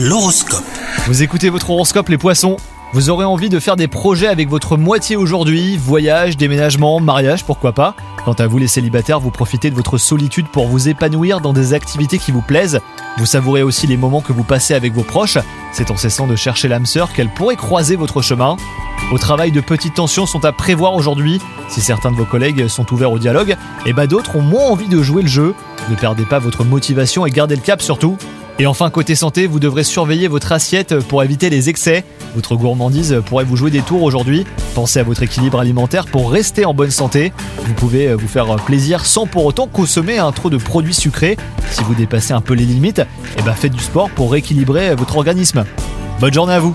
L'horoscope. Vous écoutez votre horoscope les poissons Vous aurez envie de faire des projets avec votre moitié aujourd'hui, voyage, déménagement, mariage, pourquoi pas Quant à vous les célibataires, vous profitez de votre solitude pour vous épanouir dans des activités qui vous plaisent. Vous savourez aussi les moments que vous passez avec vos proches. C'est en cessant de chercher l'âme sœur qu'elle pourrait croiser votre chemin. Au travail, de petites tensions sont à prévoir aujourd'hui. Si certains de vos collègues sont ouverts au dialogue, et bah d'autres ont moins envie de jouer le jeu. Ne perdez pas votre motivation et gardez le cap surtout. Et enfin, côté santé, vous devrez surveiller votre assiette pour éviter les excès. Votre gourmandise pourrait vous jouer des tours aujourd'hui. Pensez à votre équilibre alimentaire pour rester en bonne santé. Vous pouvez vous faire plaisir sans pour autant consommer un trop de produits sucrés. Si vous dépassez un peu les limites, et ben faites du sport pour rééquilibrer votre organisme. Bonne journée à vous